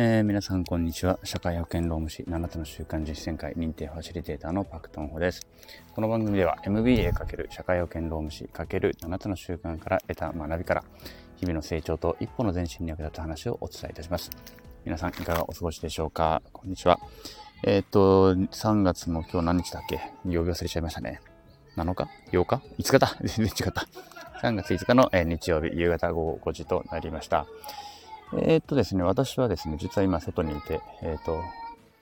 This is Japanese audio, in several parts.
えー、皆さんこんにちは。社会保険労務士7つの習慣実践会認定ファシリテーターのパクトンホです。この番組では MBA× 社会保険労務士 ×7 つの習慣から得た学びから日々の成長と一歩の前進に役立つ話をお伝えいたします。皆さんいかがお過ごしでしょうか？こんにちは。えー、っと、3月の今日何日だっけ？曜日忘れちゃいましたね。7日 ?8 日 ?5 日だ 全然違った。3月5日の、え日曜日夕方午後5時となりました。えー、っとですね、私はですね、実は今外にいて、えー、っと、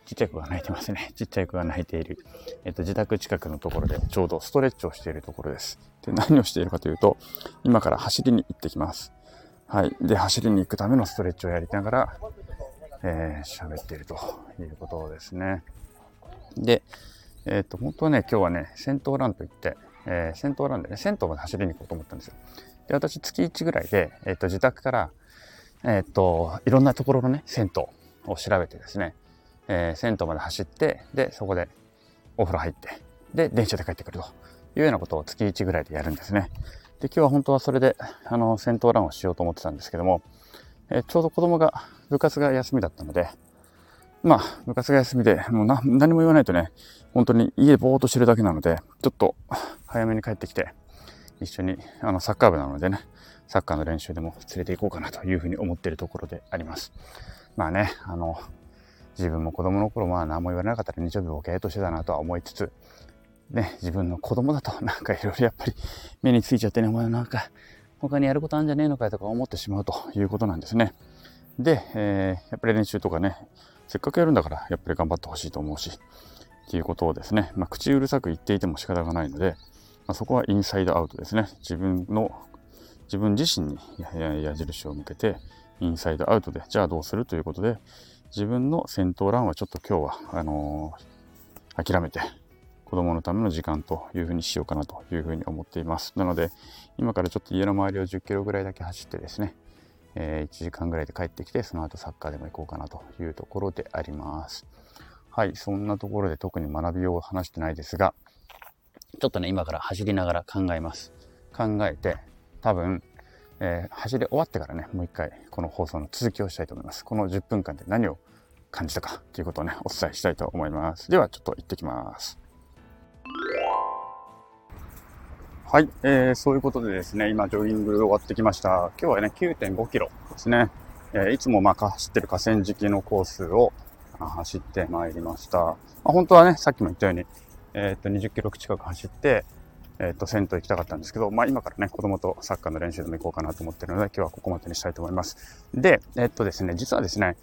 ちっちゃい子が泣いてますね。ちっちゃい子が泣いている、えっと、自宅近くのところでちょうどストレッチをしているところです。で、何をしているかというと、今から走りに行ってきます。はい。で、走りに行くためのストレッチをやりながら、えー、喋っているということですね。で、えっ、と、本当はね、今日はね、戦闘ランといって、えー、戦闘ランでね、銭湯まで走りに行こうと思ったんですよ。で、私、月1ぐらいで、えっ、と、自宅から、えっ、と、いろんなところのね、銭湯を調べてですね、えー、銭湯まで走って、で、そこでお風呂入って、で、電車で帰ってくるというようなことを月1ぐらいでやるんですね。で、今日は本当はそれで、あの、戦闘ランをしようと思ってたんですけども、えー、ちょうど子供が、部活が休みだったので、まあ、部活が休みで、もう何も言わないとね、本当に家ぼーっとしてるだけなので、ちょっと早めに帰ってきて、一緒に、あの、サッカー部なのでね、サッカーの練習でも連れて行こうかなというふうに思っているところであります。まあね、あの、自分も子供の頃まあ何も言われなかったら日曜日ボケーとしてたなとは思いつつ、ね、自分の子供だとなんかいろいろやっぱり目についちゃってね、お前なんか他にやることあるんじゃねえのかとか思ってしまうということなんですね。で、えー、やっぱり練習とかね、せっかくやるんだからやっぱり頑張ってほしいと思うし、っていうことをですね、まあ、口うるさく言っていても仕方がないので、まあ、そこはインサイドアウトですね。自分の自分自身に矢印を向けて、インサイドアウトで、じゃあどうするということで、自分の戦闘ランはちょっと今日は、あのー、諦めて、子供のための時間というふうにしようかなというふうに思っています。なので、今からちょっと家の周りを10キロぐらいだけ走ってですね、えー、1時間ぐらいで帰ってきて、その後サッカーでも行こうかなというところであります。はい、そんなところで特に学びを話してないですが、ちょっとね、今から走りながら考えます。考えて、多分、えー、走り終わってからね、もう一回この放送の続きをしたいと思います。この10分間で何を感じたかということをね、お伝えしたいと思います。では、ちょっと行ってきます。はい、えー、そういうことでですね、今、ジョギング終わってきました。今日はね、9.5キロですね。えー、いつもまあ走ってる河川敷のコースを走ってまいりました。まあ、本当はね、さっきも言ったように、えー、っと、20キロ近く走って、えっ、と、銭湯行きたかったんですけど、まあ今からね、子供とサッカーの練習でも行こうかなと思ってるので、今日はここまでにしたいと思います。で、えっ、とですね、実はですね、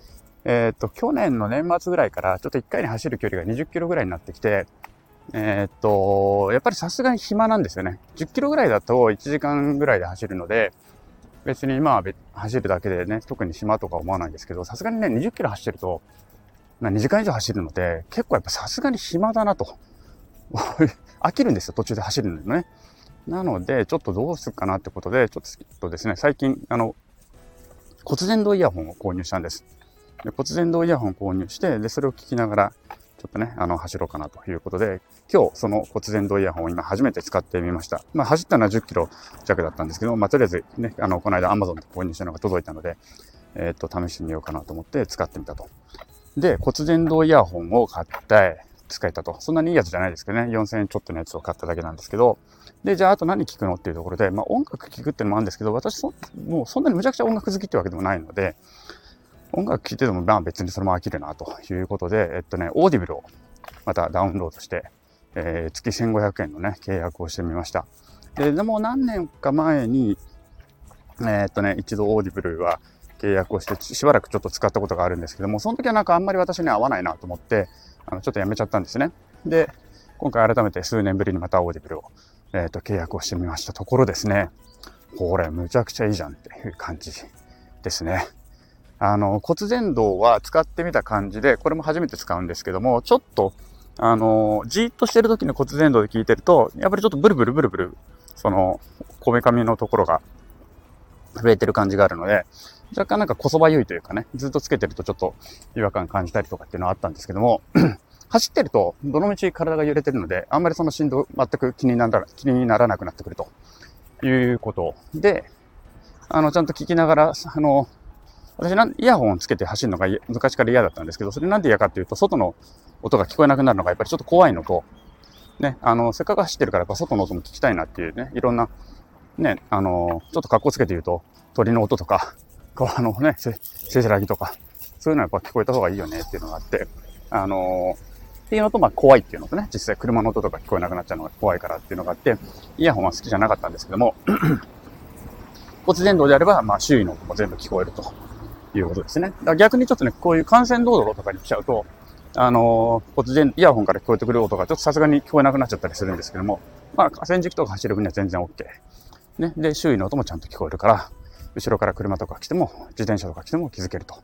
えっ、と、去年の年末ぐらいから、ちょっと1回に走る距離が20キロぐらいになってきて、えっと、やっぱりさすがに暇なんですよね。10キロぐらいだと1時間ぐらいで走るので、別にまあ走るだけでね、特に暇とか思わないんですけど、さすがにね、20キロ走ってると、2時間以上走るので、結構やっぱさすがに暇だなと。飽きるんですよ、途中で走るのね。なので、ちょっとどうするかなってことで、ちょっとですね、最近、あの、骨伝導イヤホンを購入したんです。で骨伝導イヤホンを購入して、で、それを聞きながら、ちょっとね、あの、走ろうかなということで、今日、その骨伝導イヤホンを今初めて使ってみました。まあ、走ったのは10キロ弱だったんですけど、まあ、とりあえずね、あの、この間 Amazon で購入したのが届いたので、えー、っと、試してみようかなと思って使ってみたと。で、骨伝導イヤホンを買って、使えたと。そんなにいいやつじゃないですけどね。4000円ちょっとのやつを買っただけなんですけど。で、じゃああと何聞くのっていうところで、まあ音楽聞くっていうのもあるんですけど、私そ、もうそんなにむちゃくちゃ音楽好きってわけでもないので、音楽聴いててもまあ別にそれも飽きるなということで、えっとね、オーディブルをまたダウンロードして、えー、月1500円のね、契約をしてみました。で、でも何年か前に、えー、っとね、一度オーディブルは契約をして、しばらくちょっと使ったことがあるんですけども、その時はなんかあんまり私に合わないなと思って、あの、ちょっとやめちゃったんですね。で、今回改めて数年ぶりにまたオーディブルを、えっ、ー、と、契約をしてみましたところですね。これ、むちゃくちゃいいじゃんっていう感じですね。あの、骨伝導は使ってみた感じで、これも初めて使うんですけども、ちょっと、あの、じーっとしてる時の骨伝導で聞いてると、やっぱりちょっとブルブルブルブル、その、こめかみのところが増えてる感じがあるので、若干なんかこそばゆいというかね、ずっとつけてるとちょっと違和感感じたりとかっていうのはあったんですけども、走ってると、どの道体が揺れてるので、あんまりその振動全く気になら気にならなくなってくると。いうことで、あの、ちゃんと聞きながら、あの、私なん、イヤホンをつけて走るのが昔から嫌だったんですけど、それなんで嫌かっていうと、外の音が聞こえなくなるのがやっぱりちょっと怖いのと、ね、あの、せっかく走ってるからやっぱ外の音も聞きたいなっていうね、いろんな、ね、あの、ちょっと格好つけて言うと、鳥の音とか、川のね、せせせらぎとか、そういうのはやっぱ聞こえた方がいいよねっていうのがあって、あのっていうのと、まあ怖いっていうのとね、実際車の音とか聞こえなくなっちゃうのが怖いからっていうのがあって、イヤホンは好きじゃなかったんですけども、骨伝導であれば、まあ周囲の音も全部聞こえるということですね。だから逆にちょっとね、こういう幹線道路とかに来ちゃうと、あのー、骨伝、イヤホンから聞こえてくる音がちょっとさすがに聞こえなくなっちゃったりするんですけども、まあ河川敷とか走る分には全然 OK。ね。で、周囲の音もちゃんと聞こえるから、後ろから車とか来ても、自転車とか来ても気づけると。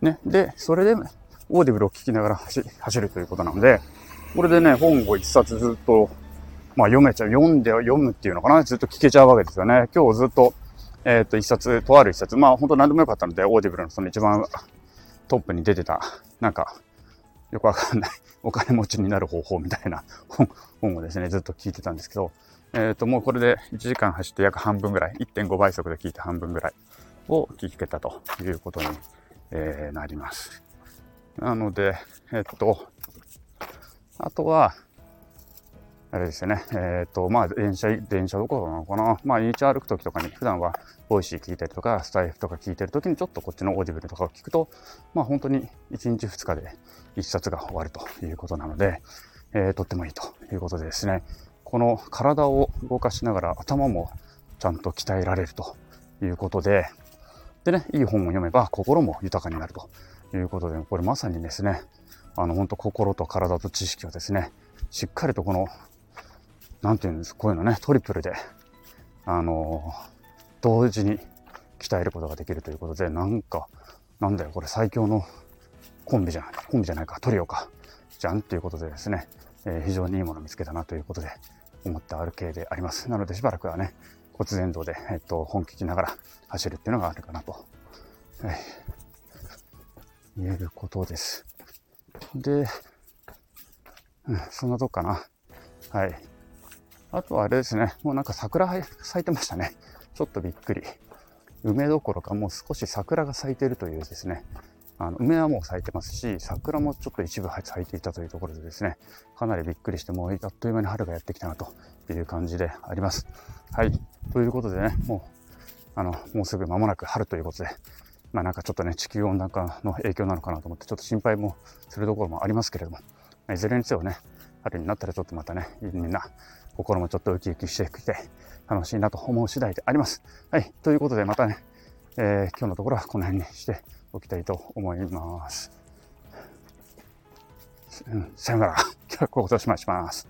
ね。で、それで、オーディブルを聞きながら走走るということなので、これでね、本を一冊ずっと、まあ読めちゃう、読んで読むっていうのかな、ずっと聞けちゃうわけですよね。今日ずっと、えっ、ー、と、一冊、とある一冊、まあ本当何でもよかったので、オーディブルのその一番トップに出てた、なんか、よくわかんない、お金持ちになる方法みたいな本本をですね、ずっと聞いてたんですけど、えっ、ー、と、もうこれで1時間走って約半分ぐらい、1.5倍速で聞いて半分ぐらいを聞けたということに、えー、なります。なので、えっ、ー、と、あとは、あれですよね。えっ、ー、と、まあ、電車、電車どころなのかな。まあ、道歩くときとかに、普段は、ボイシー聞いたりとか、スタイフとか聞いてるときに、ちょっとこっちのオーディブルとかを聞くと、まあ、本当に1日2日で1冊が終わるということなので、えー、とってもいいということでですね、この体を動かしながら頭もちゃんと鍛えられるということで、でね、いい本を読めば心も豊かになるということで、これまさにですね、あの、本当心と体と知識をですね、しっかりとこのなんていうんです、こういうのね、トリプルで、あの同時に鍛えることができるということで、なんか、なんだよ、これ最強のコンビじゃない、コンビじゃないか、トリオか、じゃんということでですね、え、非常にいいものを見つけたなということで、思ったある系であります。なので、しばらくはね、骨伝導で、えっと、本聞きながら走るっていうのがあるかなと、はい、言えることです。で、うん、そんなとこかな。はい。あとはあれですね、もうなんか桜咲いてましたね。ちょっとびっくり。梅どころかもう少し桜が咲いているというですね、あの梅はもう咲いてますし、桜もちょっと一部咲いていたというところでですね、かなりびっくりして、もうあっという間に春がやってきたなという感じであります。はい。ということでね、もう、あの、もうすぐ間もなく春ということで、まあなんかちょっとね、地球温暖化の影響なのかなと思って、ちょっと心配もするところもありますけれども、いずれにせよね、春になったらちょっとまたね、みんな心もちょっとウキウキしてきて楽しいなと思う次第であります。はい。ということでまたね、えー、今日のところはこの辺にしておきたいと思います。さよなら。今日はこことしまします。